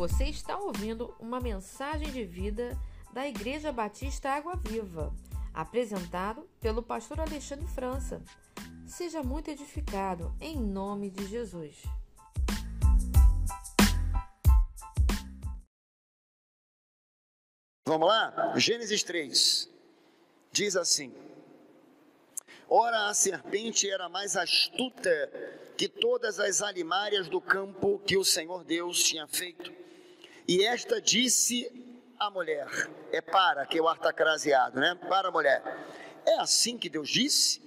Você está ouvindo uma mensagem de vida da Igreja Batista Água Viva, apresentado pelo pastor Alexandre França. Seja muito edificado em nome de Jesus. Vamos lá? Gênesis 3 diz assim: Ora, a serpente era mais astuta que todas as alimárias do campo que o Senhor Deus tinha feito. E esta disse à mulher: É para, que é o ar está craseado, né? Para a mulher. É assim que Deus disse: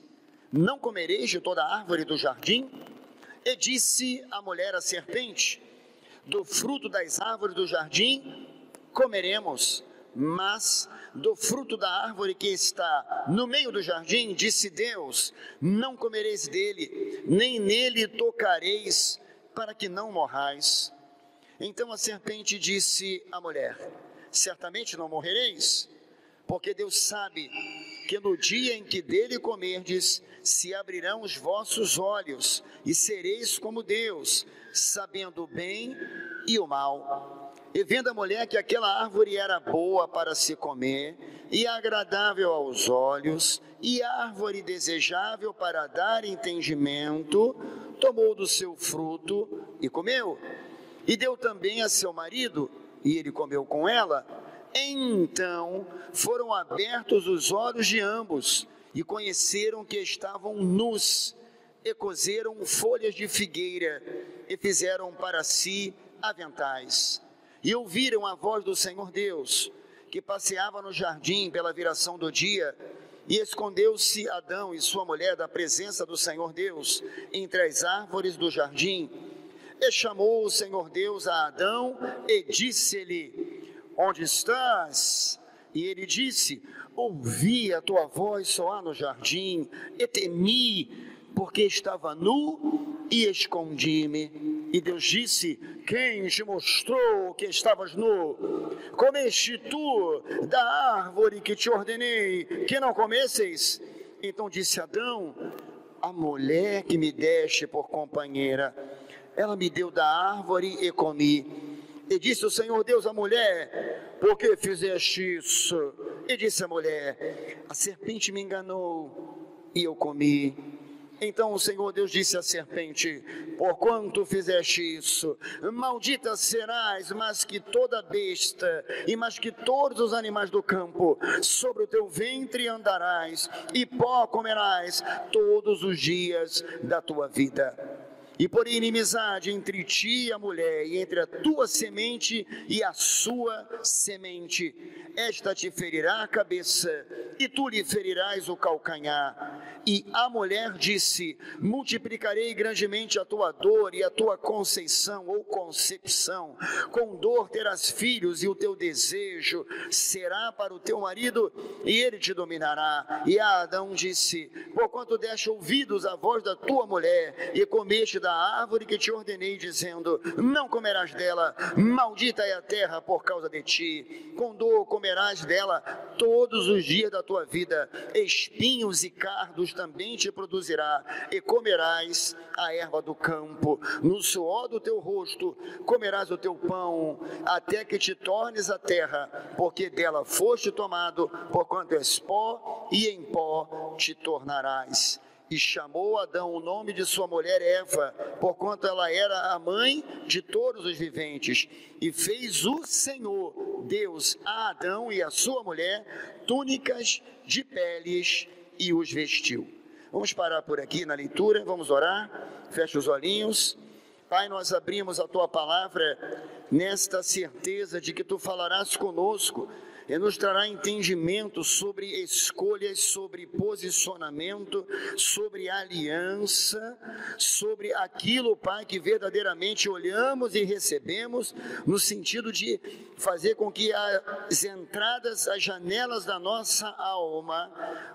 Não comereis de toda árvore do jardim? E disse a mulher à serpente: Do fruto das árvores do jardim comeremos mas do fruto da árvore que está no meio do jardim, disse Deus: Não comereis dele, nem nele tocareis, para que não morrais. Então a serpente disse à mulher: Certamente não morrereis, porque Deus sabe que no dia em que dele comerdes, se abrirão os vossos olhos, e sereis como Deus, sabendo o bem e o mal. E vendo a mulher que aquela árvore era boa para se comer, e agradável aos olhos, e árvore desejável para dar entendimento, tomou do seu fruto e comeu. E deu também a seu marido, e ele comeu com ela. Então foram abertos os olhos de ambos, e conheceram que estavam nus, e cozeram folhas de figueira, e fizeram para si aventais e ouviram a voz do Senhor Deus, que passeava no jardim pela viração do dia, e escondeu-se Adão e sua mulher da presença do Senhor Deus entre as árvores do jardim. E chamou o Senhor Deus a Adão e disse-lhe: Onde estás? E ele disse: Ouvi a tua voz soar no jardim, e temi, porque estava nu e escondi-me. E Deus disse: Quem te mostrou que estavas nu? Comeste tu da árvore que te ordenei que não comesseis? Então disse Adão: A mulher que me deste por companheira, ela me deu da árvore e comi. E disse o Senhor Deus à mulher: Por que fizeste isso? E disse a mulher: A serpente me enganou e eu comi. Então o Senhor Deus disse à serpente: Porquanto fizeste isso, maldita serás mais que toda besta e mais que todos os animais do campo. Sobre o teu ventre andarás e pó comerás todos os dias da tua vida e por inimizade entre ti e a mulher, e entre a tua semente e a sua semente. Esta te ferirá a cabeça, e tu lhe ferirás o calcanhar. E a mulher disse: Multiplicarei grandemente a tua dor e a tua conceição ou concepção. Com dor terás filhos, e o teu desejo será para o teu marido, e ele te dominará. E Adão disse: Porquanto deste ouvidos à voz da tua mulher, e comeste da árvore que te ordenei, dizendo: Não comerás dela, maldita é a terra por causa de ti. Com dor comerás dela todos os dias da tua vida, espinhos e cardos também te produzirá, e comerás a erva do campo. No suor do teu rosto comerás o teu pão, até que te tornes a terra, porque dela foste tomado, porquanto és pó, e em pó te tornarás e chamou Adão o nome de sua mulher Eva, porquanto ela era a mãe de todos os viventes. E fez o Senhor, Deus, a Adão e a sua mulher túnicas de peles e os vestiu. Vamos parar por aqui na leitura, vamos orar, fecha os olhinhos. Pai, nós abrimos a tua palavra nesta certeza de que tu falarás conosco e nos trará entendimento sobre escolhas, sobre posicionamento, sobre aliança, sobre aquilo, Pai, que verdadeiramente olhamos e recebemos, no sentido de fazer com que as entradas, as janelas da nossa alma,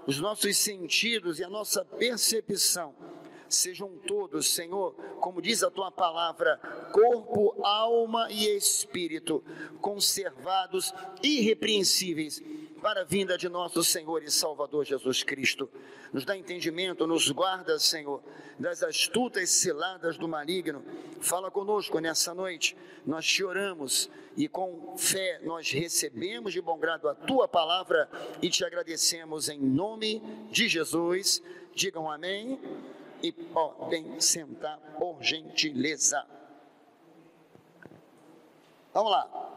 os nossos sentidos e a nossa percepção, sejam todos, Senhor, como diz a tua palavra, corpo, alma e espírito, conservados irrepreensíveis para a vinda de nosso Senhor e Salvador Jesus Cristo. Nos dá entendimento, nos guarda, Senhor, das astutas ciladas do maligno. Fala conosco nessa noite. Nós te oramos e com fé nós recebemos de bom grado a tua palavra e te agradecemos em nome de Jesus. Digam amém e podem sentar por gentileza. Vamos lá.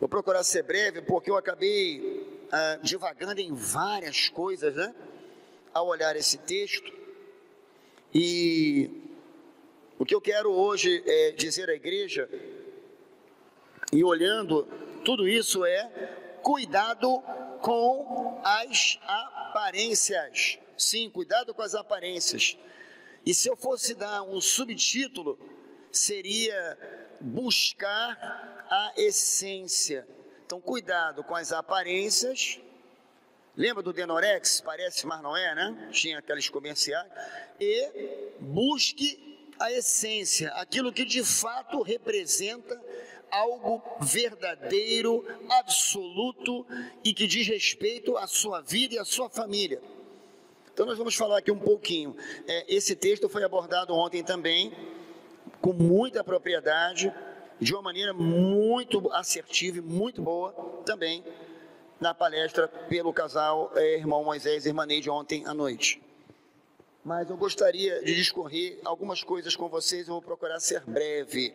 Vou procurar ser breve porque eu acabei ah, divagando em várias coisas, né? Ao olhar esse texto. E o que eu quero hoje é dizer à igreja, e olhando tudo isso, é cuidado com as aparências. Sim, cuidado com as aparências. E se eu fosse dar um subtítulo, seria buscar a essência. Então, cuidado com as aparências. Lembra do Denorex? Parece, mas não é, né? Tinha aqueles comerciais. E busque a essência, aquilo que de fato representa algo verdadeiro, absoluto e que diz respeito à sua vida e à sua família. Então, nós vamos falar aqui um pouquinho. É, esse texto foi abordado ontem também, com muita propriedade, de uma maneira muito assertiva e muito boa também, na palestra pelo casal é, irmão Moisés e irmã Neide ontem à noite. Mas eu gostaria de discorrer algumas coisas com vocês, eu vou procurar ser breve,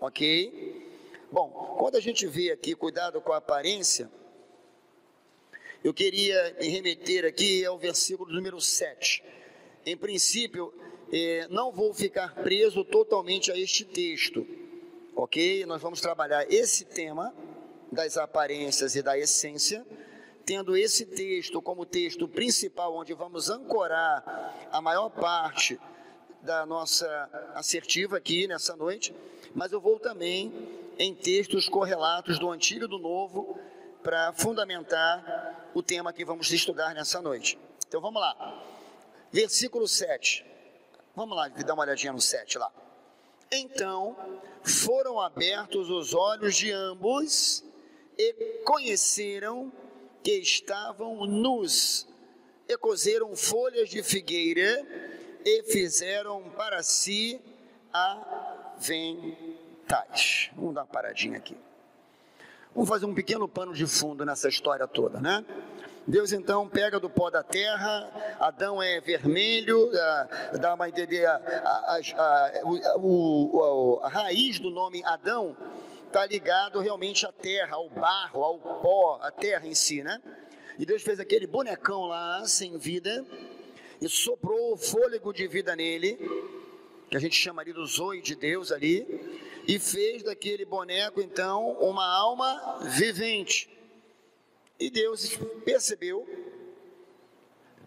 ok? Bom, quando a gente vê aqui cuidado com a aparência, eu queria me remeter aqui ao versículo número 7. Em princípio, eh, não vou ficar preso totalmente a este texto, ok? Nós vamos trabalhar esse tema das aparências e da essência, tendo esse texto como texto principal, onde vamos ancorar a maior parte da nossa assertiva aqui nessa noite, mas eu vou também em textos correlatos do Antigo e do Novo para fundamentar o tema que vamos estudar nessa noite. Então vamos lá. Versículo 7. Vamos lá, dar uma olhadinha no 7 lá. Então foram abertos os olhos de ambos e conheceram que estavam nus, e cozeram folhas de figueira e fizeram para si aventais. Vamos dar uma paradinha aqui. Vamos fazer um pequeno pano de fundo nessa história toda, né? Deus então pega do pó da terra, Adão é vermelho, dá uma entender, a, a, a, a, raiz do nome Adão está ligado realmente à terra, ao barro, ao pó, à terra em si, né? E Deus fez aquele bonecão lá, sem vida, e soprou o fôlego de vida nele, que a gente chamaria do zoe de Deus ali, e fez daquele boneco então uma alma vivente. E Deus percebeu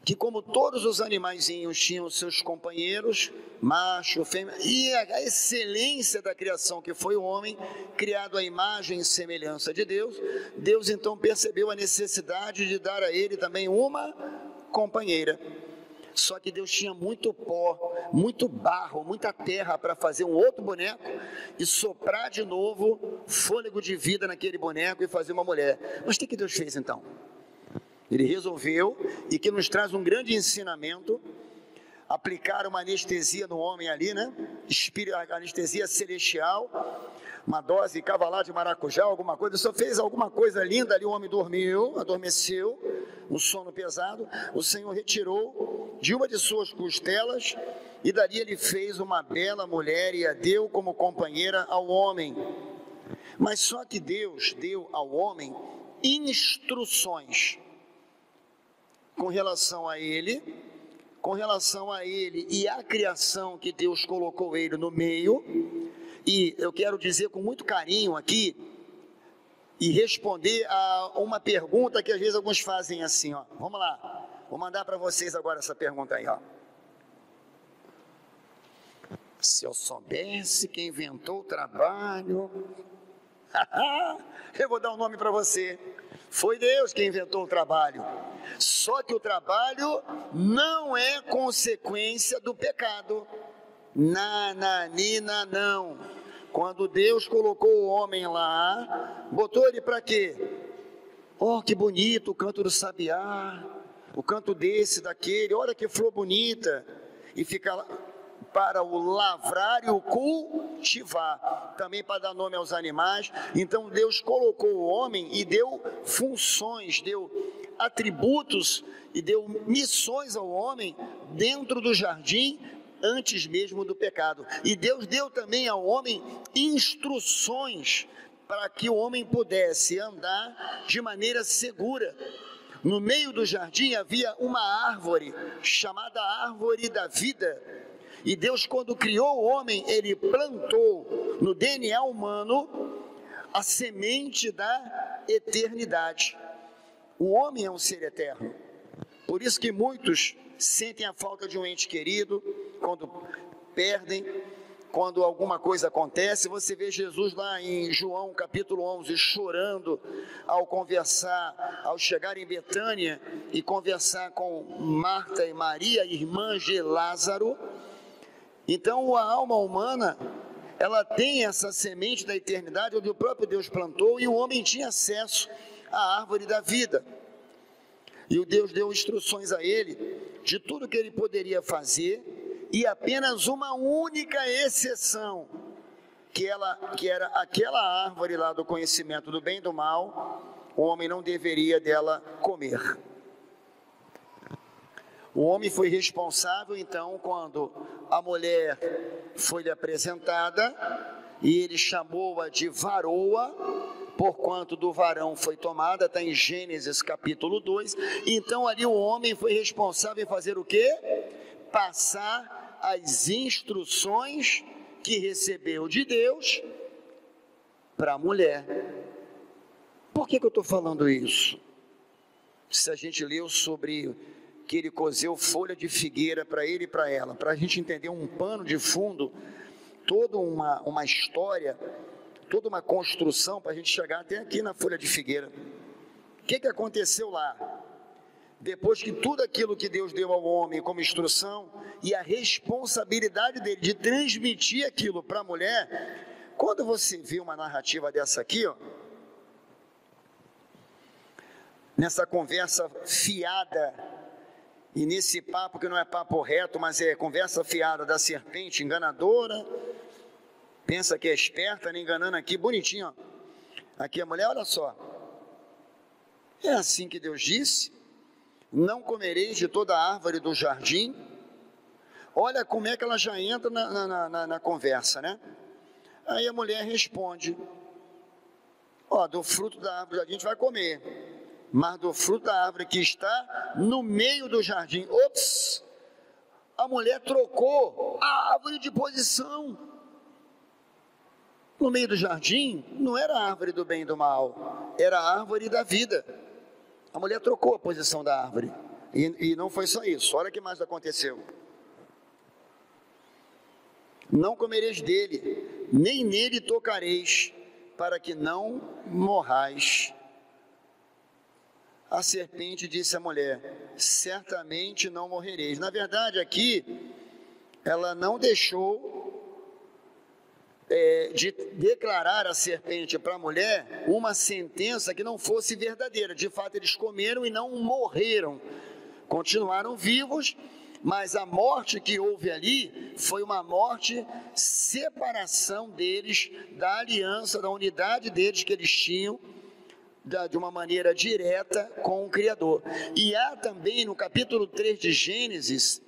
que como todos os animaizinhos tinham seus companheiros, macho, fêmea, e a excelência da criação que foi o homem, criado à imagem e semelhança de Deus, Deus então percebeu a necessidade de dar a ele também uma companheira. Só que Deus tinha muito pó, muito barro, muita terra para fazer um outro boneco e soprar de novo fôlego de vida naquele boneco e fazer uma mulher. Mas o que Deus fez então? Ele resolveu, e que nos traz um grande ensinamento, aplicar uma anestesia no homem ali, né? Anestesia celestial, uma dose cavalar de maracujá, alguma coisa. Só fez alguma coisa linda ali, o homem dormiu, adormeceu, um sono pesado. O Senhor retirou de uma de suas costelas e dali ele fez uma bela mulher e a deu como companheira ao homem. Mas só que Deus deu ao homem instruções com relação a ele, com relação a ele e à criação que Deus colocou ele no meio. E eu quero dizer com muito carinho aqui e responder a uma pergunta que às vezes alguns fazem assim, ó. Vamos lá. Vou mandar para vocês agora essa pergunta aí, ó. Se eu soubesse quem inventou o trabalho, eu vou dar um nome para você. Foi Deus quem inventou o trabalho. Só que o trabalho não é consequência do pecado. Nananina, não. Quando Deus colocou o homem lá, botou ele para quê? Oh, que bonito o canto do sabiá, o canto desse, daquele, olha que flor bonita. E fica para o lavrar e o cultivar, também para dar nome aos animais. Então Deus colocou o homem e deu funções, deu atributos e deu missões ao homem dentro do jardim antes mesmo do pecado. E Deus deu também ao homem instruções para que o homem pudesse andar de maneira segura. No meio do jardim havia uma árvore chamada árvore da vida. E Deus, quando criou o homem, ele plantou no DNA humano a semente da eternidade. O homem é um ser eterno. Por isso que muitos sentem a falta de um ente querido quando perdem, quando alguma coisa acontece. Você vê Jesus lá em João capítulo 11 chorando ao conversar, ao chegar em Betânia e conversar com Marta e Maria, irmãs de Lázaro. Então a alma humana ela tem essa semente da eternidade onde o próprio Deus plantou e o homem tinha acesso à árvore da vida. E o Deus deu instruções a ele de tudo que ele poderia fazer e apenas uma única exceção, que, ela, que era aquela árvore lá do conhecimento do bem e do mal, o homem não deveria dela comer. O homem foi responsável, então, quando a mulher foi lhe apresentada e ele chamou-a de varoa, porquanto do varão foi tomada, está em Gênesis capítulo 2. Então ali o homem foi responsável em fazer o quê? Passar as instruções que recebeu de Deus para a mulher. Por que, que eu estou falando isso? Se a gente leu sobre que ele cozeu folha de figueira para ele e para ela, para a gente entender um pano de fundo, toda uma, uma história toda uma construção para a gente chegar até aqui na folha de figueira. O que, que aconteceu lá? Depois que tudo aquilo que Deus deu ao homem como instrução e a responsabilidade dele de transmitir aquilo para a mulher, quando você vê uma narrativa dessa aqui, ó, nessa conversa fiada e nesse papo que não é papo reto, mas é conversa fiada da serpente enganadora, pensa que é esperta, nem enganando aqui, bonitinho, ó. Aqui a mulher, olha só. É assim que Deus disse: Não comereis de toda árvore do jardim. Olha como é que ela já entra na, na, na, na conversa, né? Aí a mulher responde: Ó, do fruto da árvore a gente vai comer, mas do fruto da árvore que está no meio do jardim. Ops! A mulher trocou a árvore de posição. No meio do jardim não era a árvore do bem e do mal, era a árvore da vida. A mulher trocou a posição da árvore. E, e não foi só isso, olha o que mais aconteceu. Não comereis dele, nem nele tocareis, para que não morrais. A serpente disse à mulher: Certamente não morrereis. Na verdade, aqui, ela não deixou é, de declarar a serpente para a mulher uma sentença que não fosse verdadeira. De fato, eles comeram e não morreram, continuaram vivos, mas a morte que houve ali foi uma morte separação deles da aliança, da unidade deles que eles tinham de uma maneira direta com o Criador. E há também no capítulo 3 de Gênesis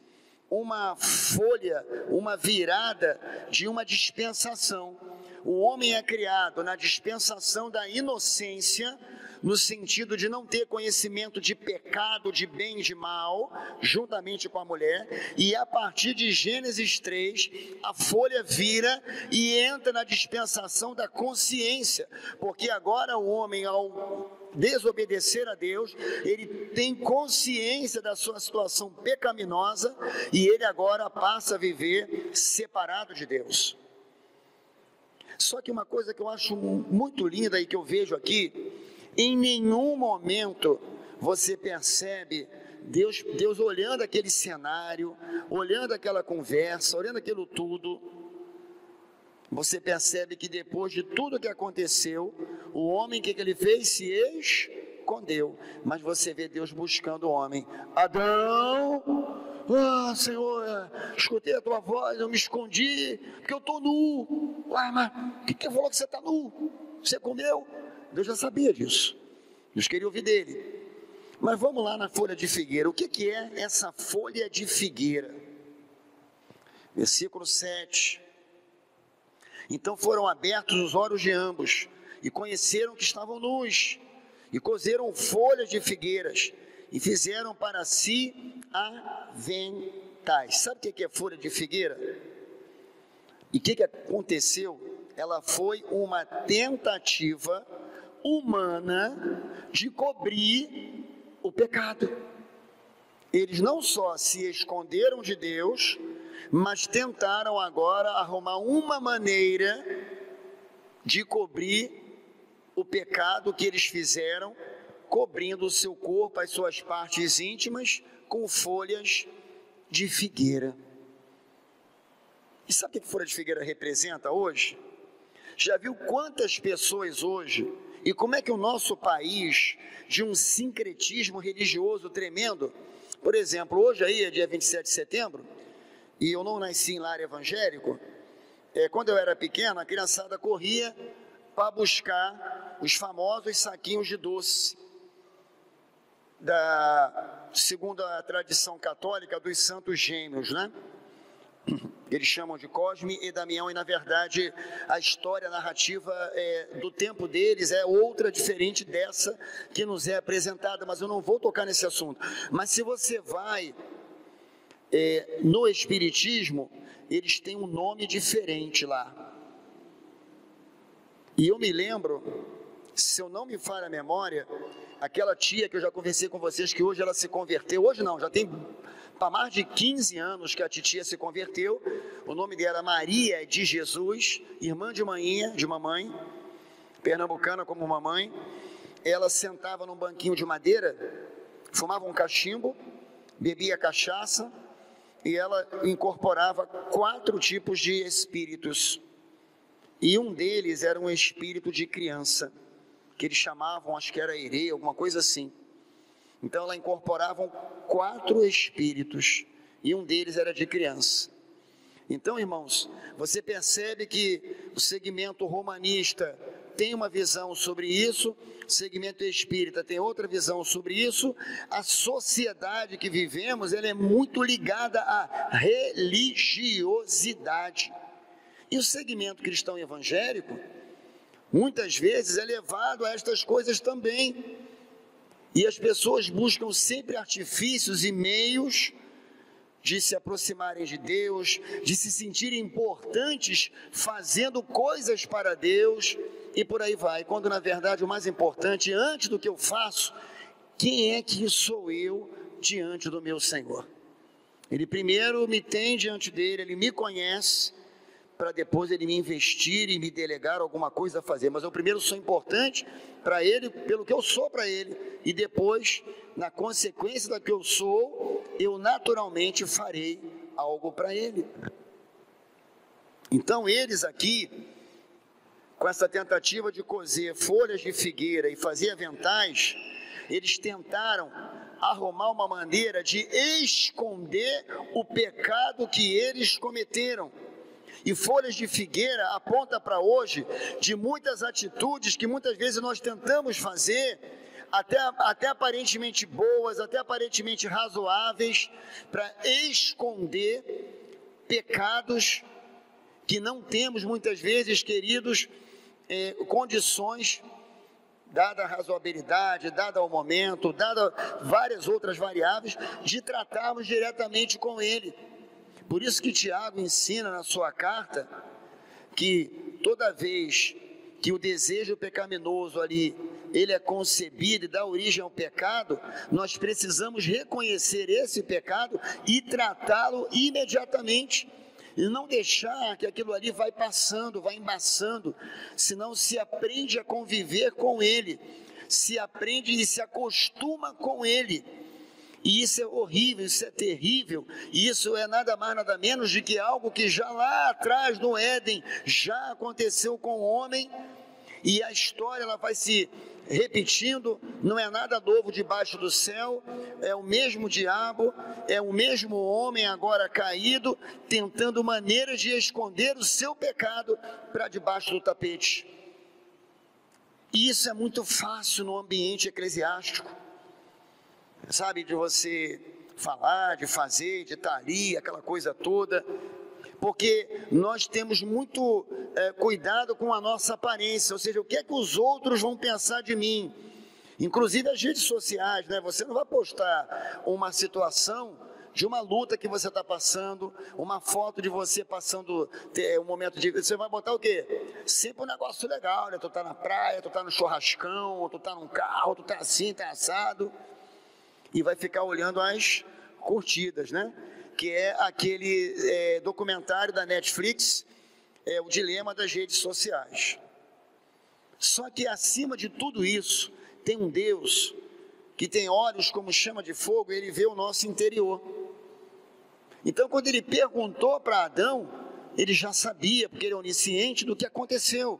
uma folha, uma virada de uma dispensação. O homem é criado na dispensação da inocência, no sentido de não ter conhecimento de pecado, de bem e de mal, juntamente com a mulher, e a partir de Gênesis 3, a folha vira e entra na dispensação da consciência, porque agora o homem, ao desobedecer a Deus, ele tem consciência da sua situação pecaminosa e ele agora passa a viver separado de Deus. Só que uma coisa que eu acho muito linda e que eu vejo aqui, em nenhum momento você percebe Deus, Deus olhando aquele cenário, olhando aquela conversa, olhando aquilo tudo, você percebe que depois de tudo que aconteceu, o homem que, que ele fez se escondeu, mas você vê Deus buscando o homem. Adão, ah, Senhor, escutei a tua voz, eu me escondi, porque eu estou nu. Ué, mas o que, que falou que você está nu? Você comeu? Deus já sabia disso. Deus queria ouvir dele. Mas vamos lá na folha de figueira. O que, que é essa folha de figueira? Versículo 7. Então foram abertos os olhos de ambos, e conheceram que estavam nus, e cozeram folhas de figueiras, e fizeram para si aventais. Sabe o que é folha de figueira? E o que aconteceu? Ela foi uma tentativa humana de cobrir o pecado. Eles não só se esconderam de Deus, mas tentaram agora arrumar uma maneira de cobrir o pecado que eles fizeram, cobrindo o seu corpo, as suas partes íntimas, com folhas de figueira. E sabe o que folha de figueira representa hoje? Já viu quantas pessoas hoje, e como é que o nosso país, de um sincretismo religioso tremendo, por exemplo, hoje aí é dia 27 de setembro, e eu não nasci em lar evangélico, é, quando eu era pequeno, a criançada corria para buscar os famosos saquinhos de doce, da, segundo a tradição católica, dos santos gêmeos, né? Eles chamam de Cosme e Damião, e na verdade a história narrativa é, do tempo deles é outra diferente dessa que nos é apresentada, mas eu não vou tocar nesse assunto. Mas se você vai é, no Espiritismo, eles têm um nome diferente lá. E eu me lembro, se eu não me falha a memória, aquela tia que eu já conversei com vocês, que hoje ela se converteu, hoje não, já tem para mais de 15 anos que a titia se converteu, o nome dela Maria de Jesus, irmã de manhinha, de mamãe, pernambucana como mamãe, ela sentava num banquinho de madeira, fumava um cachimbo, bebia cachaça, e ela incorporava quatro tipos de espíritos. E um deles era um espírito de criança, que eles chamavam, acho que era Ere, alguma coisa assim. Então ela incorporava quatro espíritos, e um deles era de criança. Então, irmãos, você percebe que o segmento romanista tem uma visão sobre isso, segmento espírita tem outra visão sobre isso. A sociedade que vivemos, ela é muito ligada à religiosidade. E o segmento cristão evangélico, muitas vezes é levado a estas coisas também. E as pessoas buscam sempre artifícios e meios de se aproximarem de Deus, de se sentirem importantes fazendo coisas para Deus e por aí vai. Quando na verdade o mais importante, antes do que eu faço, quem é que sou eu diante do meu Senhor? Ele primeiro me tem diante dele, ele me conhece, para depois ele me investir e me delegar alguma coisa a fazer. Mas eu primeiro sou importante para ele, pelo que eu sou para ele, e depois, na consequência da que eu sou, eu naturalmente farei algo para ele. Então, eles aqui, com essa tentativa de cozer folhas de figueira e fazer aventais, eles tentaram arrumar uma maneira de esconder o pecado que eles cometeram e folhas de figueira aponta para hoje de muitas atitudes que muitas vezes nós tentamos fazer, até, até aparentemente boas, até aparentemente razoáveis, para esconder pecados que não temos muitas vezes, queridos, eh, condições dada a razoabilidade, dada o momento, dada várias outras variáveis, de tratarmos diretamente com Ele. Por isso que Tiago ensina na sua carta que toda vez que o desejo pecaminoso ali ele é concebido e dá origem ao pecado, nós precisamos reconhecer esse pecado e tratá-lo imediatamente. E não deixar que aquilo ali vai passando, vai embaçando, senão se aprende a conviver com ele, se aprende e se acostuma com ele e isso é horrível, isso é terrível, isso é nada mais, nada menos de que algo que já lá atrás no Éden já aconteceu com o homem, e a história ela vai se repetindo, não é nada novo debaixo do céu, é o mesmo diabo, é o mesmo homem agora caído, tentando maneiras de esconder o seu pecado para debaixo do tapete. E isso é muito fácil no ambiente eclesiástico, sabe, de você falar, de fazer, de estar ali, aquela coisa toda, porque nós temos muito é, cuidado com a nossa aparência, ou seja, o que é que os outros vão pensar de mim. Inclusive as redes sociais, né? Você não vai postar uma situação de uma luta que você está passando, uma foto de você passando um momento de. Você vai botar o quê? Sempre um negócio legal, né? Tu tá na praia, tu tá no churrascão, tu tá num carro, tu tá assim, tá assado. E vai ficar olhando as curtidas, né? que é aquele é, documentário da Netflix, é, O Dilema das Redes Sociais. Só que acima de tudo isso, tem um Deus que tem olhos como chama de fogo, ele vê o nosso interior. Então, quando ele perguntou para Adão, ele já sabia, porque ele é onisciente do que aconteceu.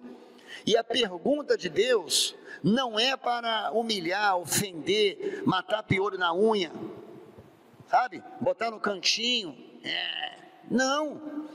E a pergunta de Deus não é para humilhar, ofender, matar piolho na unha sabe? Botar no cantinho. É. Não.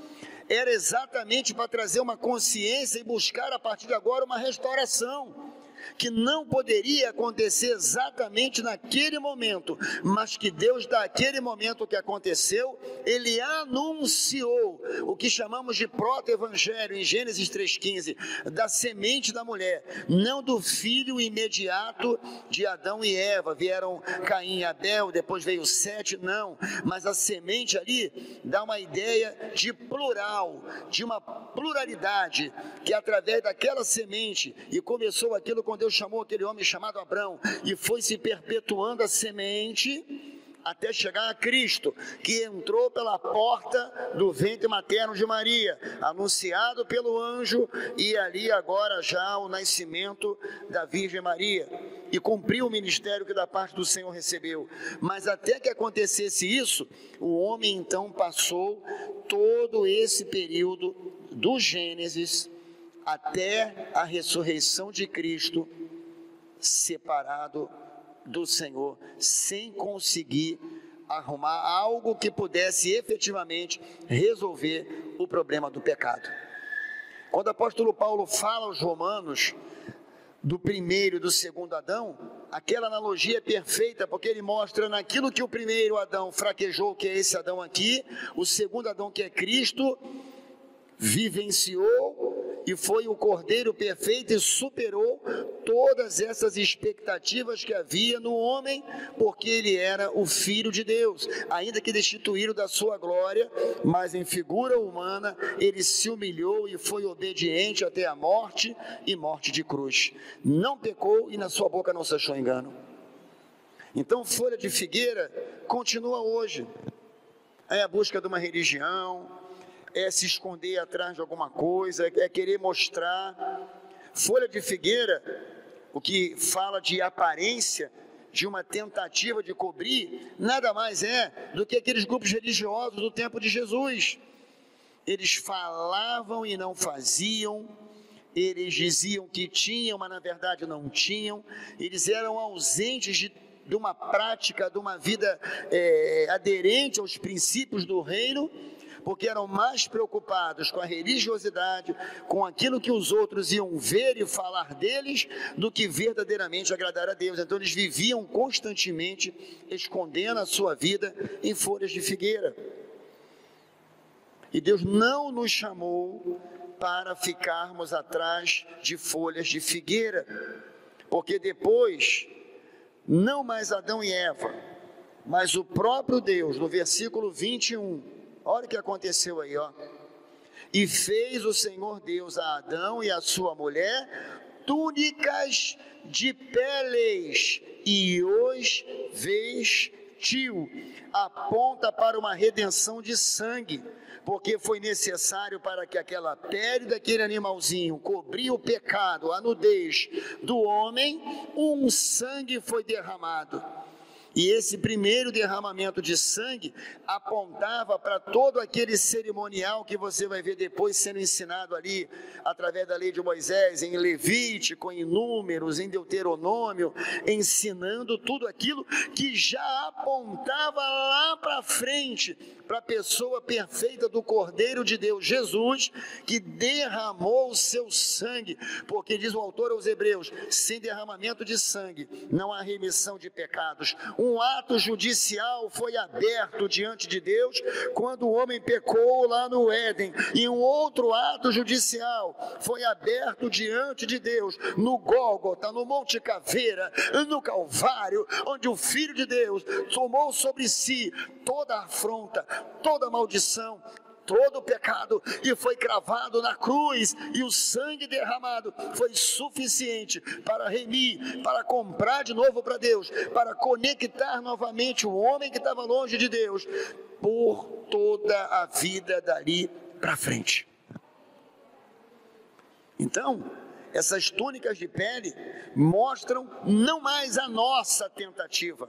Era exatamente para trazer uma consciência e buscar a partir de agora uma restauração que não poderia acontecer exatamente naquele momento, mas que Deus, daquele momento que aconteceu, ele anunciou o que chamamos de proto-evangelho em Gênesis 3,15, da semente da mulher, não do filho imediato de Adão e Eva. Vieram Caim e Abel, depois veio Sete, não, mas a semente ali dá uma ideia de plural, de uma pluralidade, que através daquela semente, e começou aquilo quando Deus chamou aquele homem chamado Abrão e foi se perpetuando a semente até chegar a Cristo, que entrou pela porta do ventre materno de Maria, anunciado pelo anjo, e ali agora já o nascimento da Virgem Maria, e cumpriu o ministério que da parte do Senhor recebeu. Mas até que acontecesse isso, o homem então passou todo esse período do Gênesis até a ressurreição de Cristo, separado do Senhor, sem conseguir arrumar algo que pudesse efetivamente resolver o problema do pecado. Quando o apóstolo Paulo fala aos romanos do primeiro e do segundo Adão, aquela analogia é perfeita, porque ele mostra naquilo que o primeiro Adão fraquejou, que é esse Adão aqui, o segundo Adão, que é Cristo, vivenciou e foi o Cordeiro perfeito e superou todas essas expectativas que havia no homem, porque ele era o Filho de Deus, ainda que destituído da sua glória, mas em figura humana, ele se humilhou e foi obediente até a morte e morte de cruz. Não pecou e na sua boca não se achou engano. Então, folha de figueira continua hoje. É a busca de uma religião, é se esconder atrás de alguma coisa, é querer mostrar. Folha de figueira, o que fala de aparência, de uma tentativa de cobrir, nada mais é do que aqueles grupos religiosos do tempo de Jesus. Eles falavam e não faziam, eles diziam que tinham, mas na verdade não tinham, eles eram ausentes de, de uma prática, de uma vida é, aderente aos princípios do reino porque eram mais preocupados com a religiosidade, com aquilo que os outros iam ver e falar deles, do que verdadeiramente agradar a Deus. Então eles viviam constantemente escondendo a sua vida em folhas de figueira. E Deus não nos chamou para ficarmos atrás de folhas de figueira, porque depois, não mais Adão e Eva, mas o próprio Deus, no versículo 21, Olha o que aconteceu aí, ó. E fez o Senhor Deus a Adão e a sua mulher túnicas de peles e os vestiu. Aponta para uma redenção de sangue, porque foi necessário para que aquela pele daquele animalzinho cobria o pecado, a nudez do homem, um sangue foi derramado E esse primeiro derramamento de sangue apontava para todo aquele cerimonial que você vai ver depois sendo ensinado ali, através da lei de Moisés, em Levítico, em Números, em Deuteronômio, ensinando tudo aquilo que já apontava lá para frente, para a pessoa perfeita do Cordeiro de Deus, Jesus, que derramou o seu sangue, porque diz o autor aos Hebreus: sem derramamento de sangue não há remissão de pecados um ato judicial foi aberto diante de Deus quando o homem pecou lá no Éden, e um outro ato judicial foi aberto diante de Deus no Gólgota, no Monte Caveira, no Calvário, onde o Filho de Deus tomou sobre si toda a afronta, toda a maldição, todo o pecado e foi cravado na cruz, e o sangue derramado foi suficiente para remir, para comprar de novo para Deus, para conectar novamente o homem que estava longe de Deus por toda a vida dali para frente. Então, essas túnicas de pele mostram não mais a nossa tentativa,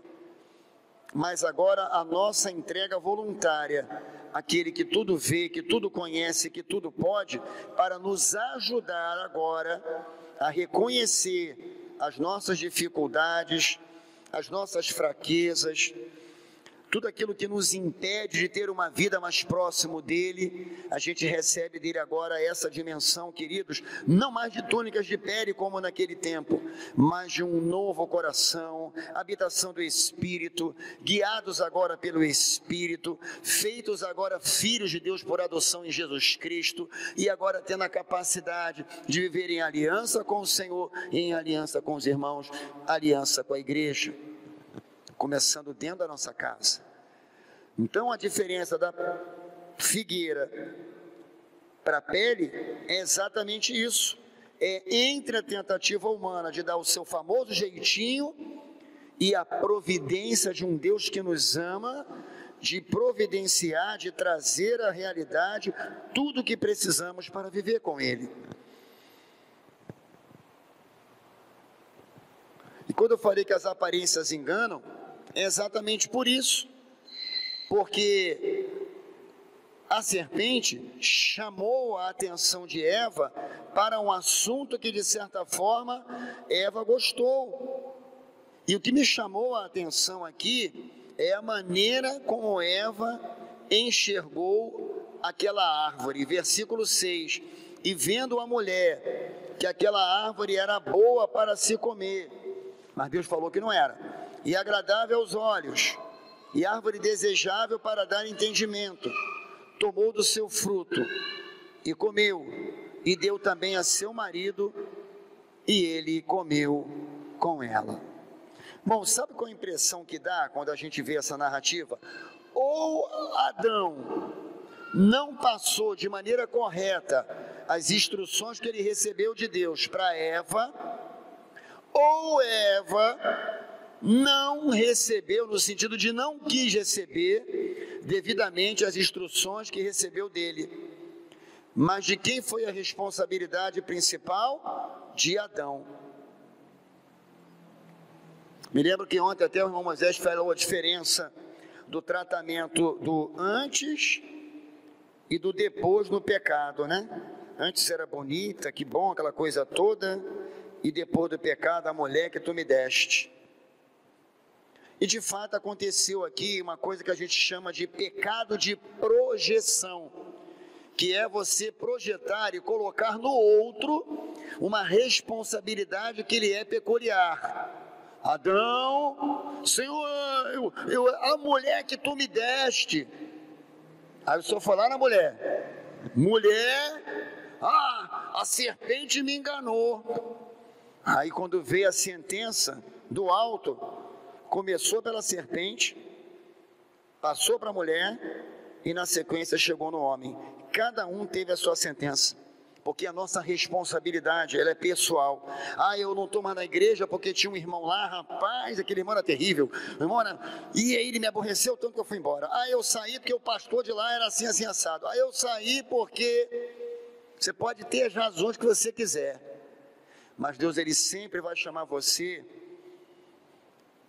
mas agora a nossa entrega voluntária aquele que tudo vê, que tudo conhece, que tudo pode, para nos ajudar agora a reconhecer as nossas dificuldades, as nossas fraquezas, tudo aquilo que nos impede de ter uma vida mais próximo dele, a gente recebe dele agora essa dimensão, queridos, não mais de túnicas de pele como naquele tempo, mas de um novo coração, habitação do Espírito, guiados agora pelo Espírito, feitos agora filhos de Deus por adoção em Jesus Cristo e agora tendo a capacidade de viver em aliança com o Senhor, em aliança com os irmãos, aliança com a igreja começando dentro da nossa casa. Então a diferença da figueira para a pele é exatamente isso. É entre a tentativa humana de dar o seu famoso jeitinho e a providência de um Deus que nos ama, de providenciar, de trazer à realidade tudo o que precisamos para viver com Ele. E quando eu falei que as aparências enganam, é exatamente por isso. Porque a serpente chamou a atenção de Eva para um assunto que, de certa forma, Eva gostou. E o que me chamou a atenção aqui é a maneira como Eva enxergou aquela árvore. Versículo 6: E vendo a mulher que aquela árvore era boa para se comer, mas Deus falou que não era e agradável aos olhos, e árvore desejável para dar entendimento. Tomou do seu fruto e comeu, e deu também a seu marido, e ele comeu com ela. Bom, sabe qual a impressão que dá quando a gente vê essa narrativa? Ou Adão não passou de maneira correta as instruções que ele recebeu de Deus para Eva, ou Eva não recebeu, no sentido de não quis receber devidamente as instruções que recebeu dele. Mas de quem foi a responsabilidade principal? De Adão. Me lembro que ontem até o irmão Moisés falou a diferença do tratamento do antes e do depois no pecado, né? Antes era bonita, que bom, aquela coisa toda, e depois do pecado, a mulher que tu me deste. E de fato aconteceu aqui uma coisa que a gente chama de pecado de projeção, que é você projetar e colocar no outro uma responsabilidade que lhe é peculiar. Adão, Senhor, eu, eu, a mulher que tu me deste. Aí o senhor falar na mulher, mulher, ah, a serpente me enganou. Aí quando veio a sentença do alto, começou pela serpente, passou para a mulher e na sequência chegou no homem. Cada um teve a sua sentença. Porque a nossa responsabilidade, ela é pessoal. Ah, eu não estou mais na igreja porque tinha um irmão lá, rapaz, aquele irmão era terrível. Irmão era... E aí ele me aborreceu tanto que eu fui embora. Ah, eu saí porque o pastor de lá era assim, assim, assado. Ah, eu saí porque... Você pode ter as razões que você quiser. Mas Deus, Ele sempre vai chamar você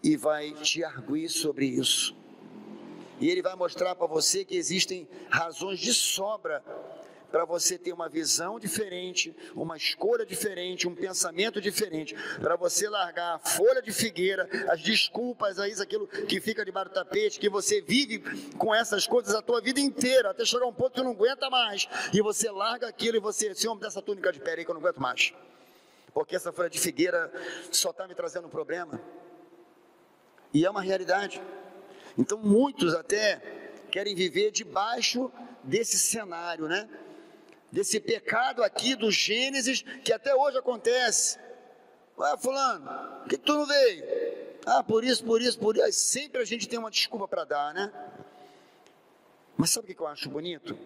e vai te arguir sobre isso. E ele vai mostrar para você que existem razões de sobra para você ter uma visão diferente, uma escolha diferente, um pensamento diferente, para você largar a folha de figueira, as desculpas, aí, aquilo que fica debaixo do tapete, que você vive com essas coisas a tua vida inteira, até chegar um ponto que não aguenta mais, e você larga aquilo e você, Senhor, me dá essa túnica de pele aí que eu não aguento mais, porque essa folha de figueira só está me trazendo um problema, e é uma realidade. Então muitos até querem viver debaixo desse cenário, né? desse pecado aqui do Gênesis, que até hoje acontece. Ué, fulano, por que, tu não veio? Ah, por isso, por isso, por isso. Sempre a gente tem uma desculpa para dar, né? Mas sabe o que eu acho bonito?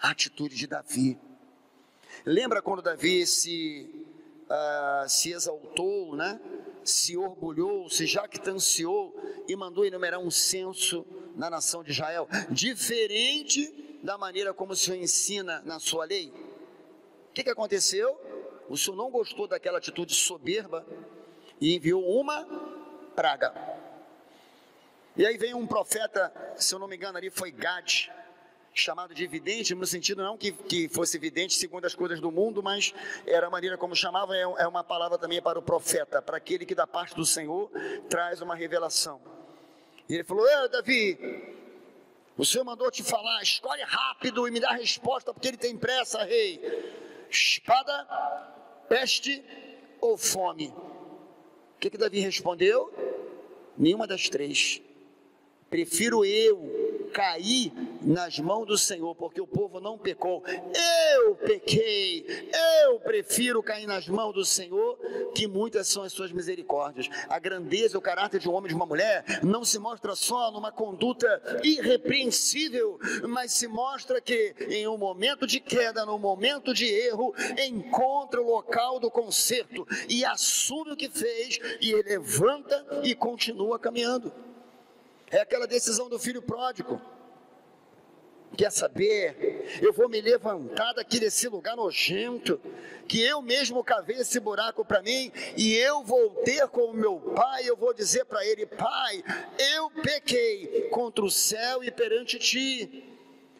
A atitude de Davi. Lembra quando Davi se, uh, se exaltou, né? Se orgulhou, se jactanciou e mandou enumerar um censo na nação de Israel, diferente da maneira como o Senhor ensina na sua lei? O que, que aconteceu? O Senhor não gostou daquela atitude soberba e enviou uma praga. E aí vem um profeta, se eu não me engano, ali foi Gad, chamado de vidente, no sentido não que, que fosse vidente segundo as coisas do mundo, mas era a maneira como chamava, é, é uma palavra também para o profeta, para aquele que da parte do Senhor traz uma revelação. E ele falou: Ei, Davi, o Senhor mandou te falar, escolhe rápido e me dá a resposta, porque ele tem pressa, rei. Espada, peste ou fome? O que, que Davi respondeu? Nenhuma das três. Prefiro eu cair nas mãos do Senhor, porque o povo não pecou. Eu pequei, eu prefiro cair nas mãos do Senhor, que muitas são as suas misericórdias. A grandeza o caráter de um homem e de uma mulher não se mostra só numa conduta irrepreensível, mas se mostra que em um momento de queda, no momento de erro, encontra o local do conserto e assume o que fez e levanta e continua caminhando. É aquela decisão do filho pródigo Quer saber? Eu vou me levantar daqui desse lugar nojento, que eu mesmo cavei esse buraco para mim, e eu vou ter com o meu pai, eu vou dizer para ele: Pai, eu pequei contra o céu e perante ti.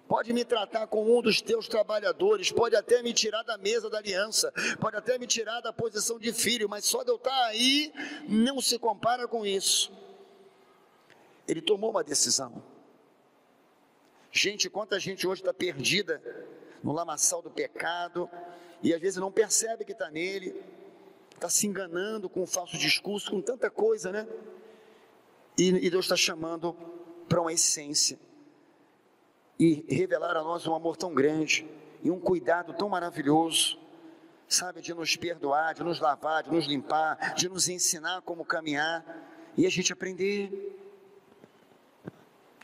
Pode me tratar como um dos teus trabalhadores, pode até me tirar da mesa da aliança, pode até me tirar da posição de filho, mas só de eu estar aí não se compara com isso. Ele tomou uma decisão. Gente, quanta gente hoje está perdida no lamaçal do pecado e às vezes não percebe que está nele, está se enganando com um falso discurso, com tanta coisa, né? E, e Deus está chamando para uma essência e revelar a nós um amor tão grande e um cuidado tão maravilhoso, sabe, de nos perdoar, de nos lavar, de nos limpar, de nos ensinar como caminhar e a gente aprender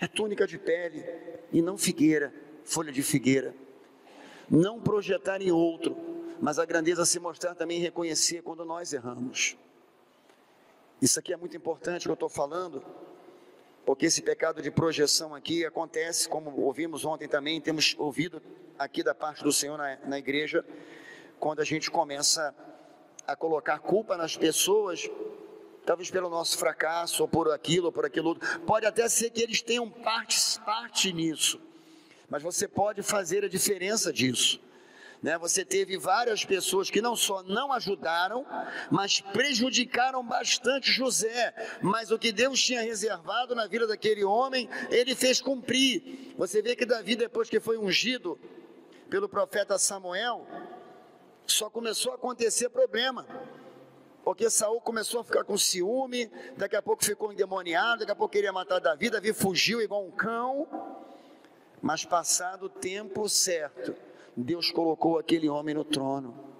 é túnica de pele e não figueira, folha de figueira. Não projetar em outro, mas a grandeza se mostrar também e reconhecer quando nós erramos. Isso aqui é muito importante que eu estou falando, porque esse pecado de projeção aqui acontece, como ouvimos ontem também, temos ouvido aqui da parte do Senhor na, na igreja, quando a gente começa a colocar culpa nas pessoas talvez pelo nosso fracasso, ou por aquilo, ou por aquilo outro. Pode até ser que eles tenham parte, parte nisso, mas você pode fazer a diferença disso. Né? Você teve várias pessoas que não só não ajudaram, mas prejudicaram bastante José. Mas o que Deus tinha reservado na vida daquele homem, ele fez cumprir. Você vê que Davi, depois que foi ungido pelo profeta Samuel, só começou a acontecer problema porque Saul começou a ficar com ciúme, daqui a pouco ficou endemoniado, daqui a pouco queria matar Davi, Davi fugiu igual um cão, mas passado o tempo certo, Deus colocou aquele homem no trono.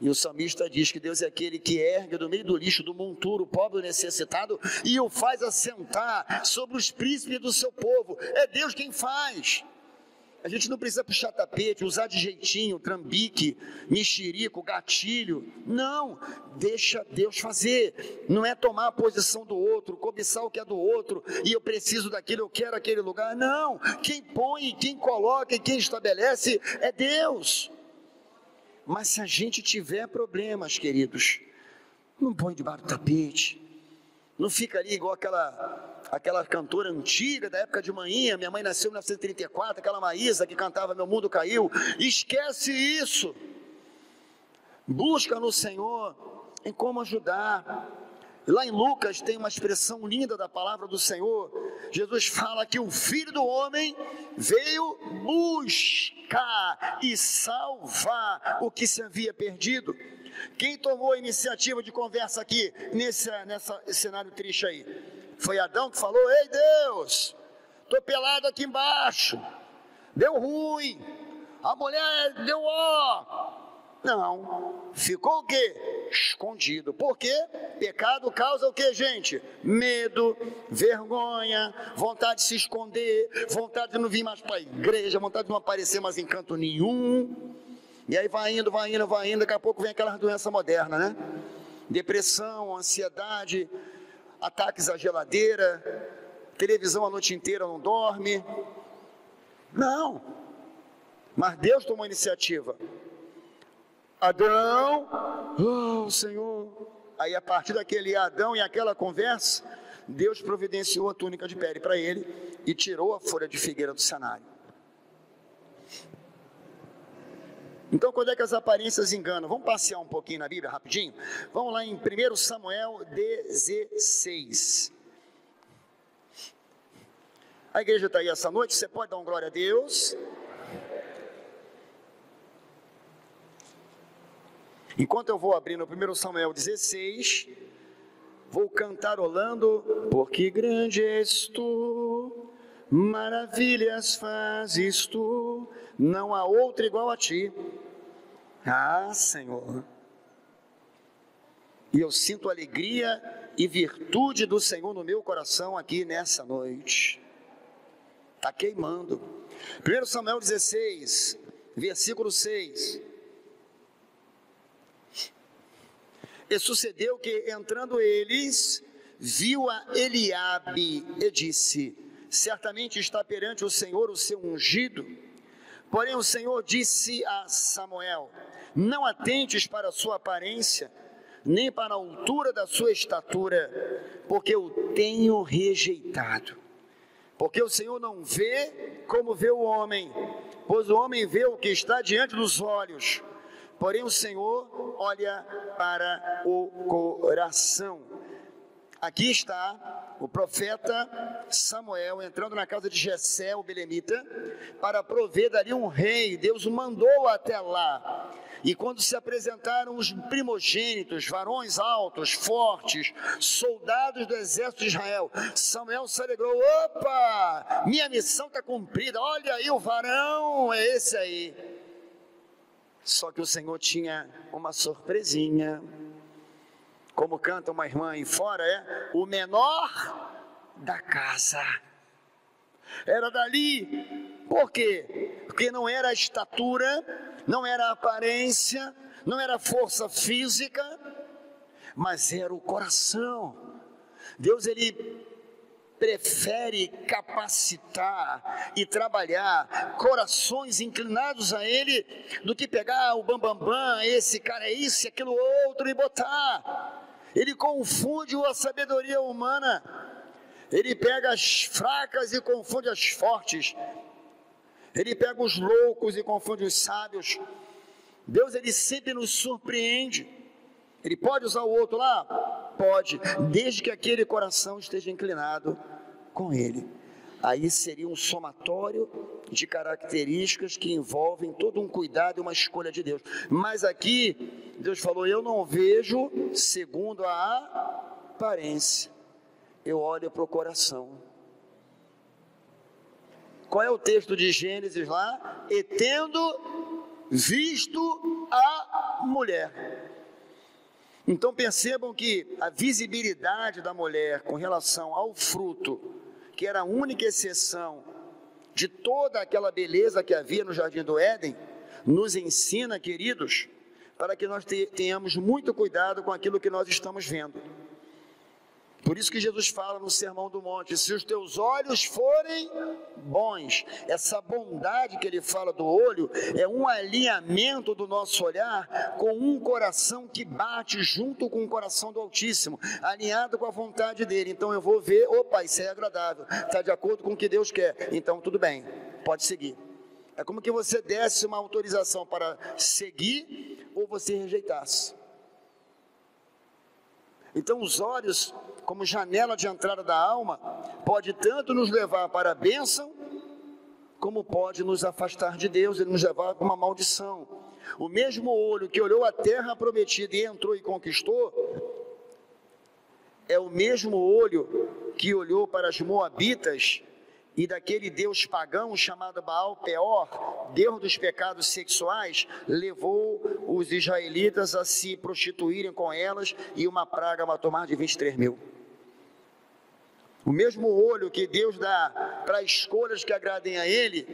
E o salmista diz que Deus é aquele que ergue do meio do lixo do monturo o pobre necessitado e o faz assentar sobre os príncipes do seu povo. É Deus quem faz. A gente não precisa puxar tapete, usar de jeitinho, trambique, mexerico, gatilho. Não, deixa Deus fazer. Não é tomar a posição do outro, cobiçar o que é do outro, e eu preciso daquilo, eu quero aquele lugar. Não, quem põe, quem coloca e quem estabelece é Deus. Mas se a gente tiver problemas, queridos, não põe debaixo do tapete, não fica ali igual aquela, aquela cantora antiga da época de manhã. Minha mãe nasceu em 1934, aquela Maísa que cantava Meu Mundo Caiu. Esquece isso. Busca no Senhor em como ajudar. Lá em Lucas tem uma expressão linda da palavra do Senhor. Jesus fala que o Filho do Homem veio buscar e salvar o que se havia perdido. Quem tomou a iniciativa de conversa aqui nesse nessa cenário triste aí? Foi Adão que falou: Ei Deus, estou pelado aqui embaixo, deu ruim, a mulher deu ó, não. Ficou o quê? Escondido. Por quê? Pecado causa o que, gente? Medo, vergonha, vontade de se esconder, vontade de não vir mais para a igreja, vontade de não aparecer mais em canto nenhum. E aí vai indo, vai indo, vai indo, daqui a pouco vem aquela doença moderna, né? Depressão, ansiedade, ataques à geladeira, televisão a noite inteira não dorme. Não. Mas Deus tomou iniciativa. Adão, oh Senhor. Aí a partir daquele Adão e aquela conversa, Deus providenciou a túnica de pele para ele e tirou a folha de figueira do cenário. Então, quando é que as aparências enganam? Vamos passear um pouquinho na Bíblia rapidinho? Vamos lá em 1 Samuel 16. A igreja está aí essa noite, você pode dar um glória a Deus. Enquanto eu vou abrir no 1 Samuel 16, vou cantarolando, porque grande és tu, maravilhas fazes tu, não há outro igual a ti. Ah, Senhor. E eu sinto alegria e virtude do Senhor no meu coração aqui nessa noite. Está queimando. 1 Samuel 16, versículo 6. E sucedeu que, entrando eles, viu a Eliabe e disse: Certamente está perante o Senhor o seu ungido. Porém o Senhor disse a Samuel: Não atentes para a sua aparência, nem para a altura da sua estatura, porque eu tenho rejeitado. Porque o Senhor não vê como vê o homem, pois o homem vê o que está diante dos olhos Porém, o Senhor olha para o coração. Aqui está o profeta Samuel entrando na casa de Jessé, o belemita, para prover dali um rei. Deus o mandou até lá. E quando se apresentaram os primogênitos, varões altos, fortes, soldados do exército de Israel, Samuel se alegrou: opa, minha missão está cumprida, olha aí o varão, é esse aí. Só que o Senhor tinha uma surpresinha. Como canta uma irmã aí fora, é o menor da casa. Era dali. Por quê? Porque não era a estatura, não era a aparência, não era a força física, mas era o coração. Deus ele prefere capacitar e trabalhar corações inclinados a Ele do que pegar o bambambam, bam, bam, esse cara é isso e aquilo outro e botar. Ele confunde a sabedoria humana. Ele pega as fracas e confunde as fortes. Ele pega os loucos e confunde os sábios. Deus ele sempre nos surpreende. Ele pode usar o outro lá? Pode, desde que aquele coração esteja inclinado com ele. Aí seria um somatório de características que envolvem todo um cuidado e uma escolha de Deus. Mas aqui, Deus falou: Eu não vejo segundo a aparência, eu olho para o coração. Qual é o texto de Gênesis lá? E tendo visto a mulher. Então percebam que a visibilidade da mulher com relação ao fruto, que era a única exceção de toda aquela beleza que havia no jardim do Éden, nos ensina, queridos, para que nós tenhamos muito cuidado com aquilo que nós estamos vendo. Por isso que Jesus fala no Sermão do Monte: se os teus olhos forem bons, essa bondade que ele fala do olho é um alinhamento do nosso olhar com um coração que bate junto com o coração do Altíssimo, alinhado com a vontade dele. Então eu vou ver, opa, isso é agradável, está de acordo com o que Deus quer. Então tudo bem, pode seguir. É como que você desse uma autorização para seguir ou você rejeitasse. Então, os olhos, como janela de entrada da alma, pode tanto nos levar para a bênção, como pode nos afastar de Deus e nos levar para uma maldição. O mesmo olho que olhou a terra prometida e entrou e conquistou, é o mesmo olho que olhou para as Moabitas e daquele deus pagão chamado Baal Peor, deus dos pecados sexuais, levou os israelitas a se prostituírem com elas e uma praga matou mais de 23 mil. O mesmo olho que Deus dá para escolhas que agradem a Ele,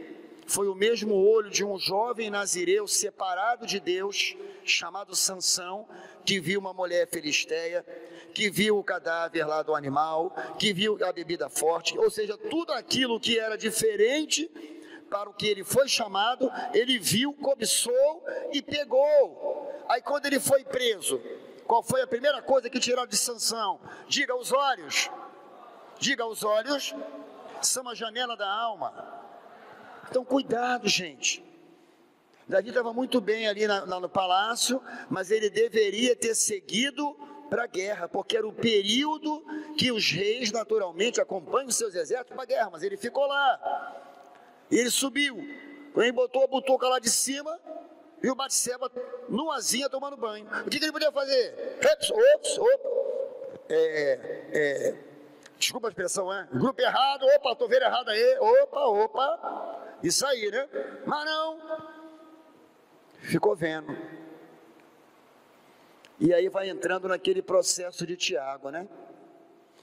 foi o mesmo olho de um jovem nazireu separado de Deus, chamado Sansão, que viu uma mulher filisteia, que viu o cadáver lá do animal, que viu a bebida forte, ou seja, tudo aquilo que era diferente para o que ele foi chamado, ele viu, cobiçou e pegou. Aí quando ele foi preso, qual foi a primeira coisa que tiraram de Sansão? Diga aos olhos. Diga aos olhos, são a janela da alma. Então cuidado, gente. Davi estava muito bem ali na, na, no palácio, mas ele deveria ter seguido para a guerra, porque era o período que os reis naturalmente acompanham seus exércitos para a guerra, mas ele ficou lá. E ele subiu. Quando ele botou a butuca lá de cima, e o Batseba nuazinha tomando banho. O que, que ele podia fazer? Ops, ops, opa. É, é, desculpa a expressão, é? Grupo errado, opa, estou vendo errado aí, opa, opa. Isso aí, né? Mas não. Ficou vendo. E aí vai entrando naquele processo de Tiago, né?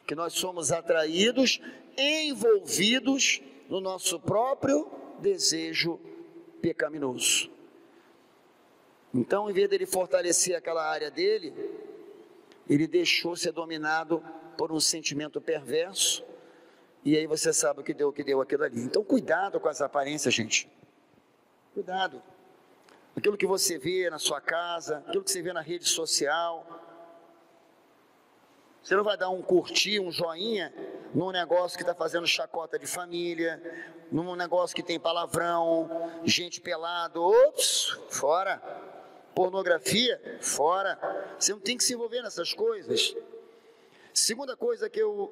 Que nós somos atraídos, envolvidos no nosso próprio desejo pecaminoso. Então, em vez dele fortalecer aquela área dele, ele deixou ser dominado por um sentimento perverso, e aí você sabe o que deu, o que deu aquilo ali. Então, cuidado com as aparências, gente. Cuidado aquilo que você vê na sua casa, aquilo que você vê na rede social. Você não vai dar um curtir, um joinha num negócio que está fazendo chacota de família, num negócio que tem palavrão, gente pelado, ops, fora. Pornografia, fora. Você não tem que se envolver nessas coisas. Segunda coisa que eu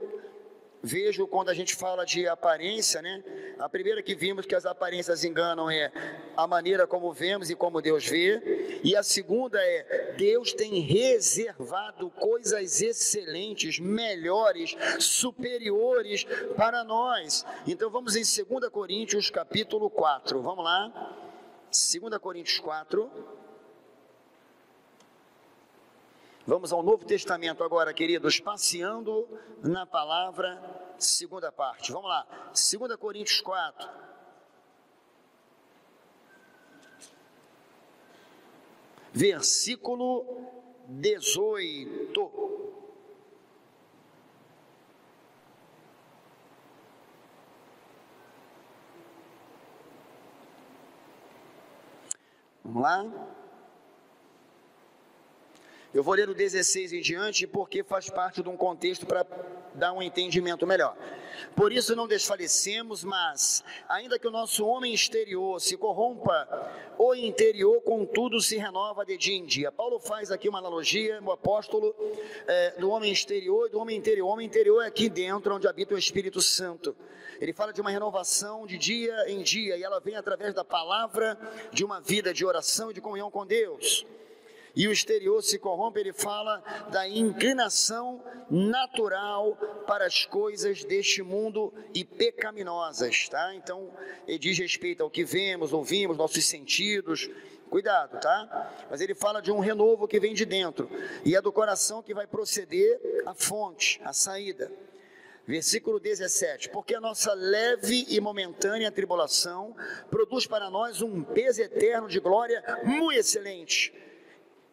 vejo quando a gente fala de aparência, né? A primeira que vimos que as aparências enganam é a maneira como vemos e como Deus vê, e a segunda é Deus tem reservado coisas excelentes, melhores, superiores para nós. Então vamos em 2 Coríntios capítulo 4. Vamos lá? 2 Coríntios 4 Vamos ao Novo Testamento agora, queridos, passeando na palavra, segunda parte. Vamos lá, 2 Coríntios 4. Versículo 18. Vamos lá. Eu vou ler o 16 em diante porque faz parte de um contexto para dar um entendimento melhor. Por isso não desfalecemos, mas, ainda que o nosso homem exterior se corrompa, o interior, contudo, se renova de dia em dia. Paulo faz aqui uma analogia, o apóstolo, é, do homem exterior e do homem interior. O homem interior é aqui dentro, onde habita o Espírito Santo. Ele fala de uma renovação de dia em dia, e ela vem através da palavra, de uma vida de oração e de comunhão com Deus e o exterior se corrompe, ele fala da inclinação natural para as coisas deste mundo e pecaminosas, tá? Então, ele diz respeito ao que vemos, ouvimos, nossos sentidos, cuidado, tá? Mas ele fala de um renovo que vem de dentro, e é do coração que vai proceder a fonte, a saída. Versículo 17: Porque a nossa leve e momentânea tribulação produz para nós um peso eterno de glória muito excelente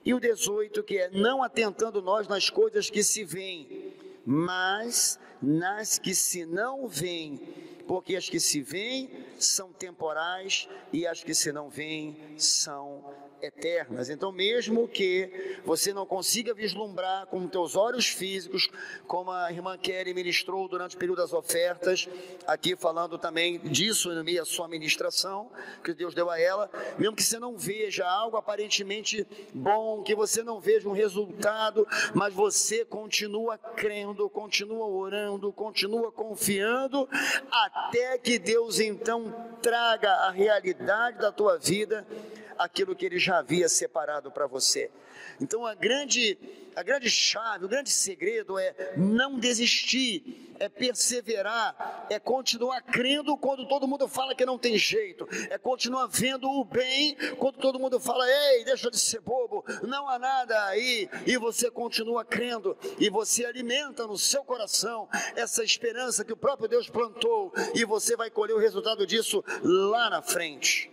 e o 18, que é não atentando nós nas coisas que se veem, mas nas que se não veem, porque as que se veem são temporais e as que se não veem são eternas. Então, mesmo que você não consiga vislumbrar com teus olhos físicos, como a irmã Kelly ministrou durante o período das ofertas, aqui falando também disso no meio da sua ministração, que Deus deu a ela, mesmo que você não veja algo aparentemente bom, que você não veja um resultado, mas você continua crendo, continua orando, continua confiando, até que Deus então traga a realidade da tua vida aquilo que ele já havia separado para você. Então a grande a grande chave, o grande segredo é não desistir, é perseverar, é continuar crendo quando todo mundo fala que não tem jeito, é continuar vendo o bem quando todo mundo fala, ei, deixa de ser bobo, não há nada aí, e você continua crendo, e você alimenta no seu coração essa esperança que o próprio Deus plantou, e você vai colher o resultado disso lá na frente.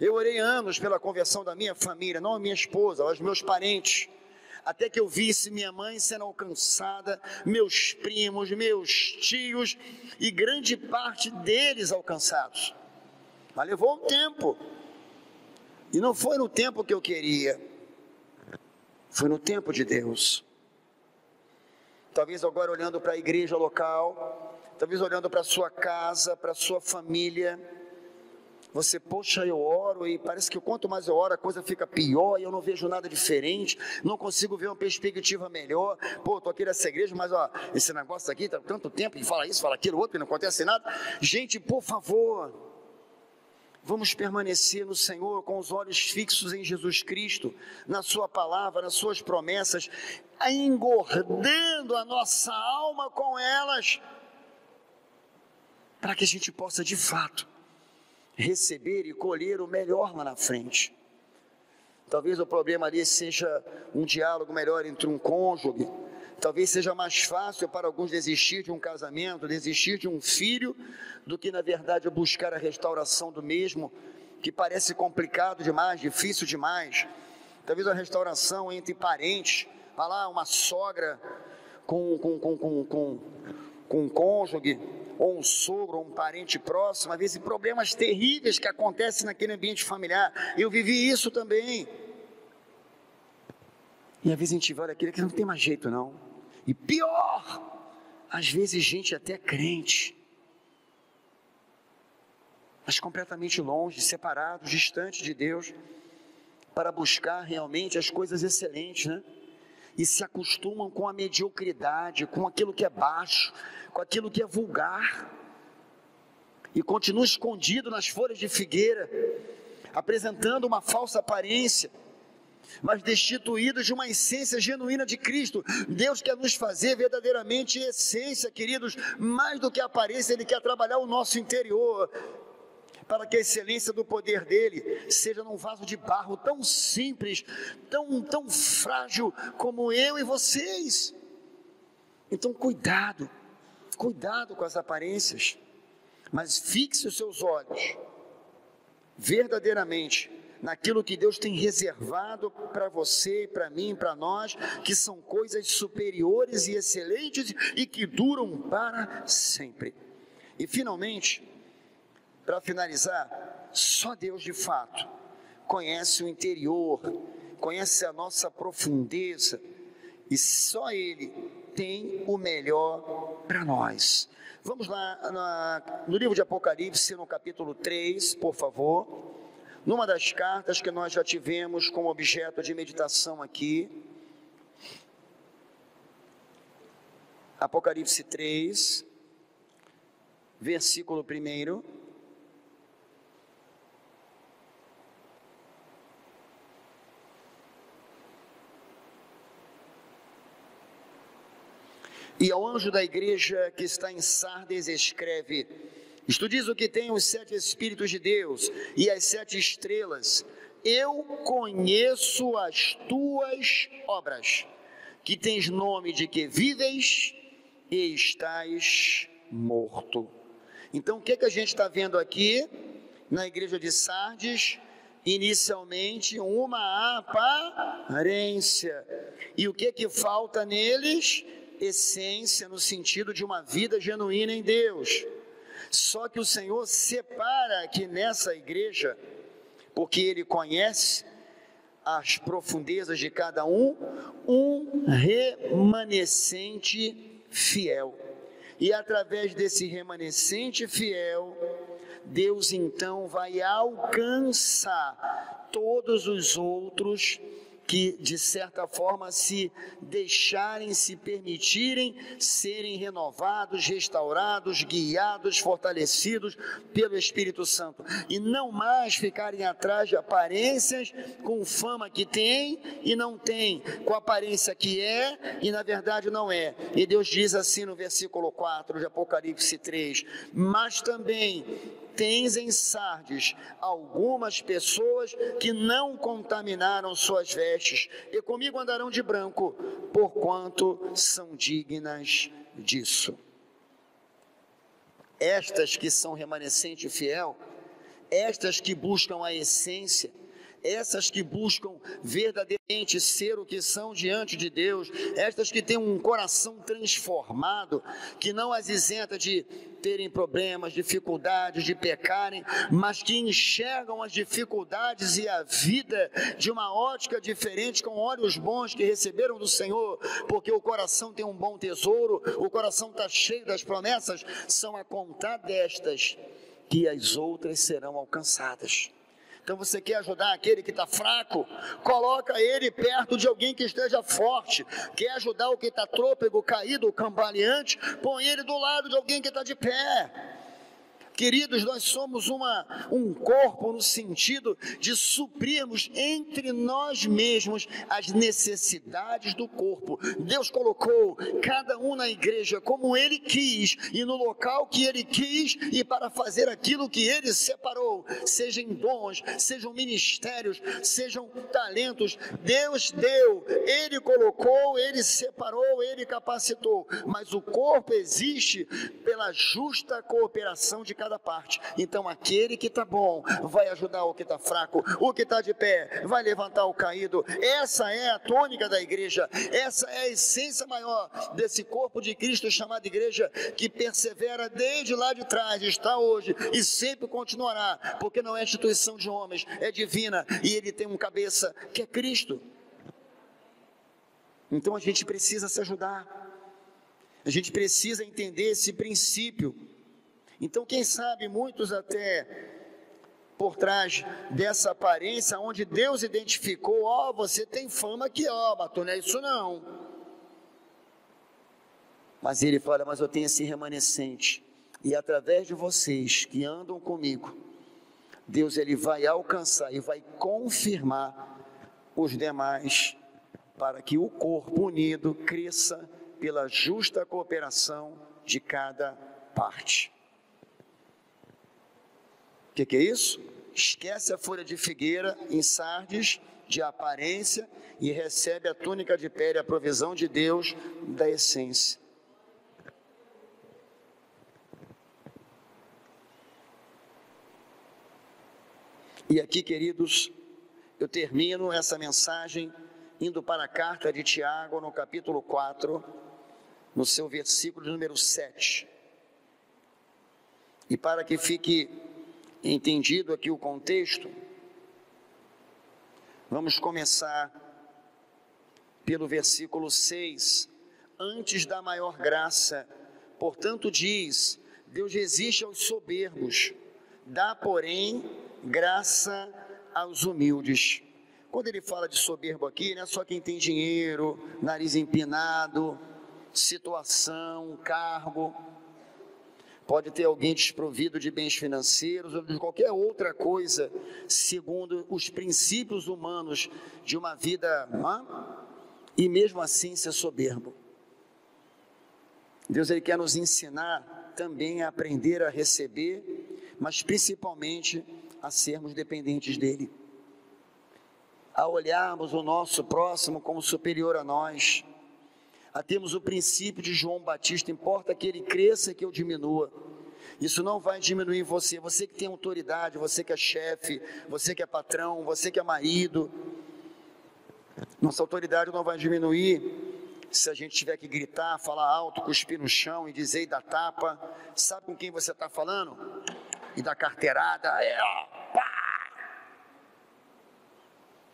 Eu orei anos pela conversão da minha família, não a minha esposa, os meus parentes, até que eu visse minha mãe sendo alcançada, meus primos, meus tios e grande parte deles alcançados. Mas levou um tempo, e não foi no tempo que eu queria, foi no tempo de Deus. Talvez agora olhando para a igreja local, talvez olhando para a sua casa, para a sua família, você, poxa, eu oro e parece que quanto mais eu oro a coisa fica pior e eu não vejo nada diferente, não consigo ver uma perspectiva melhor. Pô, tô aqui nessa igreja, mas ó, esse negócio aqui, tá tanto tempo que fala isso, fala aquilo, outro, e não acontece nada. Gente, por favor, vamos permanecer no Senhor com os olhos fixos em Jesus Cristo, na Sua palavra, nas Suas promessas, engordando a nossa alma com elas, para que a gente possa de fato receber e colher o melhor lá na frente. Talvez o problema ali seja um diálogo melhor entre um cônjuge. Talvez seja mais fácil para alguns desistir de um casamento, desistir de um filho, do que na verdade buscar a restauração do mesmo, que parece complicado demais, difícil demais. Talvez a restauração entre parentes, lá uma sogra com, com, com, com, com, com um cônjuge, ou um sogro, ou um parente próximo, às vezes problemas terríveis que acontecem naquele ambiente familiar. Eu vivi isso também. E às vezes a gente vai aquilo que não tem mais jeito não. E pior, às vezes gente até crente, mas completamente longe, separados, distantes de Deus, para buscar realmente as coisas excelentes, né? E se acostumam com a mediocridade, com aquilo que é baixo, com aquilo que é vulgar, e continua escondido nas folhas de figueira, apresentando uma falsa aparência, mas destituídos de uma essência genuína de Cristo. Deus quer nos fazer verdadeiramente essência, queridos, mais do que aparência, Ele quer trabalhar o nosso interior, para que a excelência do poder dele seja num vaso de barro tão simples, tão, tão frágil como eu e vocês. Então, cuidado Cuidado com as aparências, mas fixe os seus olhos verdadeiramente naquilo que Deus tem reservado para você, para mim, para nós, que são coisas superiores e excelentes e que duram para sempre. E finalmente, para finalizar, só Deus de fato conhece o interior, conhece a nossa profundeza, e só Ele tem o melhor para nós. Vamos lá na, no livro de Apocalipse, no capítulo 3, por favor. Numa das cartas que nós já tivemos como objeto de meditação aqui. Apocalipse 3, versículo 1. E ao anjo da igreja que está em Sardes escreve: Isto diz o que tem os sete Espíritos de Deus e as sete estrelas. Eu conheço as tuas obras, que tens nome de que vives e estás morto. Então, o que, que a gente está vendo aqui na igreja de Sardes? Inicialmente, uma aparência. E o que que falta neles? Essência no sentido de uma vida genuína em Deus. Só que o Senhor separa aqui nessa igreja, porque Ele conhece as profundezas de cada um, um remanescente fiel. E através desse remanescente fiel, Deus então vai alcançar todos os outros que, de certa forma, se deixarem, se permitirem serem renovados, restaurados, guiados, fortalecidos pelo Espírito Santo. E não mais ficarem atrás de aparências com fama que tem e não tem, com aparência que é e na verdade não é. E Deus diz assim no versículo 4 de Apocalipse 3: Mas também tens em Sardes algumas pessoas que não contaminaram suas vestes, e comigo andarão de branco, porquanto são dignas disso. Estas que são remanescente fiel, estas que buscam a essência, essas que buscam verdadeiramente ser o que são diante de Deus, estas que têm um coração transformado, que não as isenta de terem problemas, dificuldades, de pecarem, mas que enxergam as dificuldades e a vida de uma ótica diferente, com olhos bons que receberam do Senhor, porque o coração tem um bom tesouro, o coração está cheio das promessas, são a contar destas que as outras serão alcançadas. Então você quer ajudar aquele que está fraco? Coloca ele perto de alguém que esteja forte. Quer ajudar o que está trôpego, caído, cambaleante? Põe ele do lado de alguém que está de pé. Queridos, nós somos uma, um corpo no sentido de suprirmos entre nós mesmos as necessidades do corpo. Deus colocou cada um na igreja como Ele quis e no local que Ele quis e para fazer aquilo que Ele separou, sejam dons, sejam ministérios, sejam talentos. Deus deu, Ele colocou, Ele separou, Ele capacitou, mas o corpo existe pela justa cooperação de cada cada parte. Então, aquele que está bom vai ajudar o que está fraco, o que está de pé vai levantar o caído. Essa é a tônica da igreja, essa é a essência maior desse corpo de Cristo chamado igreja que persevera desde lá de trás, está hoje e sempre continuará, porque não é instituição de homens, é divina e ele tem um cabeça que é Cristo. Então a gente precisa se ajudar. A gente precisa entender esse princípio. Então, quem sabe muitos até por trás dessa aparência, onde Deus identificou, ó, oh, você tem fama aqui, ó, oh, não é isso não. Mas ele fala, mas eu tenho esse remanescente, e através de vocês que andam comigo, Deus ele vai alcançar e vai confirmar os demais, para que o corpo unido cresça pela justa cooperação de cada parte. O que, que é isso? Esquece a folha de figueira em Sardes, de aparência, e recebe a túnica de pele, a provisão de Deus da essência. E aqui, queridos, eu termino essa mensagem indo para a carta de Tiago, no capítulo 4, no seu versículo número 7. E para que fique entendido aqui o contexto, vamos começar pelo versículo 6. Antes da maior graça, portanto, diz: Deus resiste aos soberbos, dá, porém, graça aos humildes. Quando ele fala de soberbo aqui, não é só quem tem dinheiro, nariz empinado, situação, cargo pode ter alguém desprovido de bens financeiros ou de qualquer outra coisa, segundo os princípios humanos de uma vida má, e mesmo assim ser soberbo. Deus ele quer nos ensinar também a aprender a receber, mas principalmente a sermos dependentes dele. A olharmos o nosso próximo como superior a nós, a termos o princípio de João Batista, importa que ele cresça e que eu diminua. Isso não vai diminuir você, você que tem autoridade, você que é chefe, você que é patrão, você que é marido. Nossa autoridade não vai diminuir Se a gente tiver que gritar, falar alto, cuspir no chão e dizer e dar tapa, sabe com quem você está falando? E dar carteirada, é, ó, pá!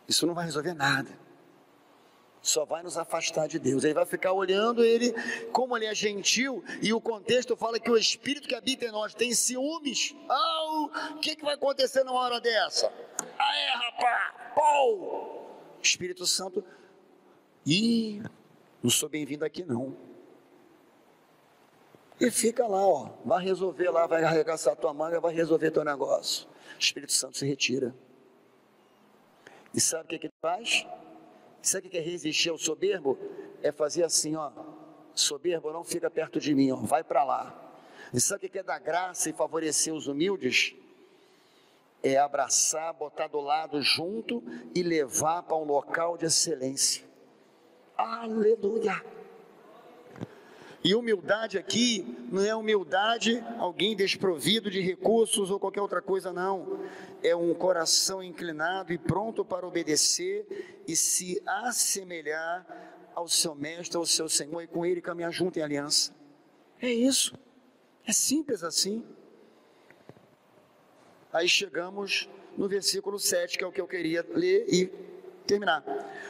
Isso não vai resolver nada só vai nos afastar de Deus. Ele vai ficar olhando ele, como ele é gentil, e o contexto fala que o Espírito que habita em nós tem ciúmes. Ah, o que, que vai acontecer numa hora dessa? Aê, rapaz! Pô! Espírito Santo, ih, não sou bem-vindo aqui não. E fica lá, ó, vai resolver lá, vai arregaçar tua manga, vai resolver teu negócio. Espírito Santo se retira. E sabe o que ele faz? Sabe o que é resistir ao soberbo? É fazer assim, ó. Soberbo, não fica perto de mim, ó. Vai para lá. E sabe o que é dar graça e favorecer os humildes? É abraçar, botar do lado junto e levar para um local de excelência. Aleluia! E humildade aqui não é humildade, alguém desprovido de recursos ou qualquer outra coisa, não. É um coração inclinado e pronto para obedecer e se assemelhar ao seu mestre, ao seu Senhor e com ele caminhar junto em aliança. É isso. É simples assim. Aí chegamos no versículo 7, que é o que eu queria ler e terminar.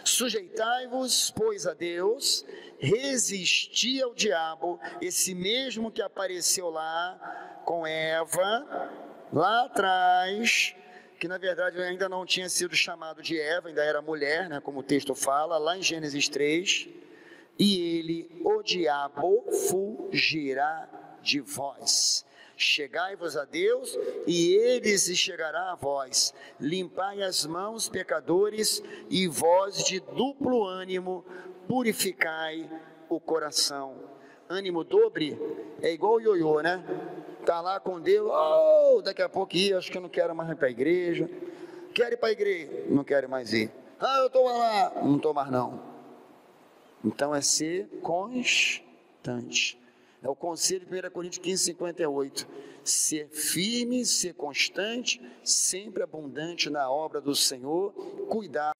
Sujeitai-vos, pois, a Deus, resisti ao diabo, esse mesmo que apareceu lá com Eva, lá atrás, que na verdade ainda não tinha sido chamado de Eva, ainda era mulher, né, como o texto fala, lá em Gênesis 3, e ele, o diabo, fugirá de vós. Chegai-vos a Deus, e ele se chegará a vós. Limpai as mãos, pecadores, e vós de duplo ânimo, purificai o coração. Ânimo dobre é igual o ioiô, né? Tá lá com Deus, oh, daqui a pouco ia, acho que eu não quero mais ir para a igreja. Quero ir para a igreja, não quero mais ir. Ah, eu estou lá, não estou mais não. Então é ser constante. É o conselho de 1 Coríntios 15, 58. Ser firme, ser constante, sempre abundante na obra do Senhor, cuidar.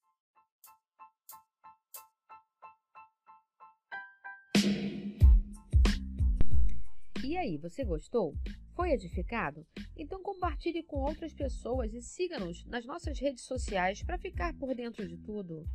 E aí, você gostou? Foi edificado? Então compartilhe com outras pessoas e siga-nos nas nossas redes sociais para ficar por dentro de tudo.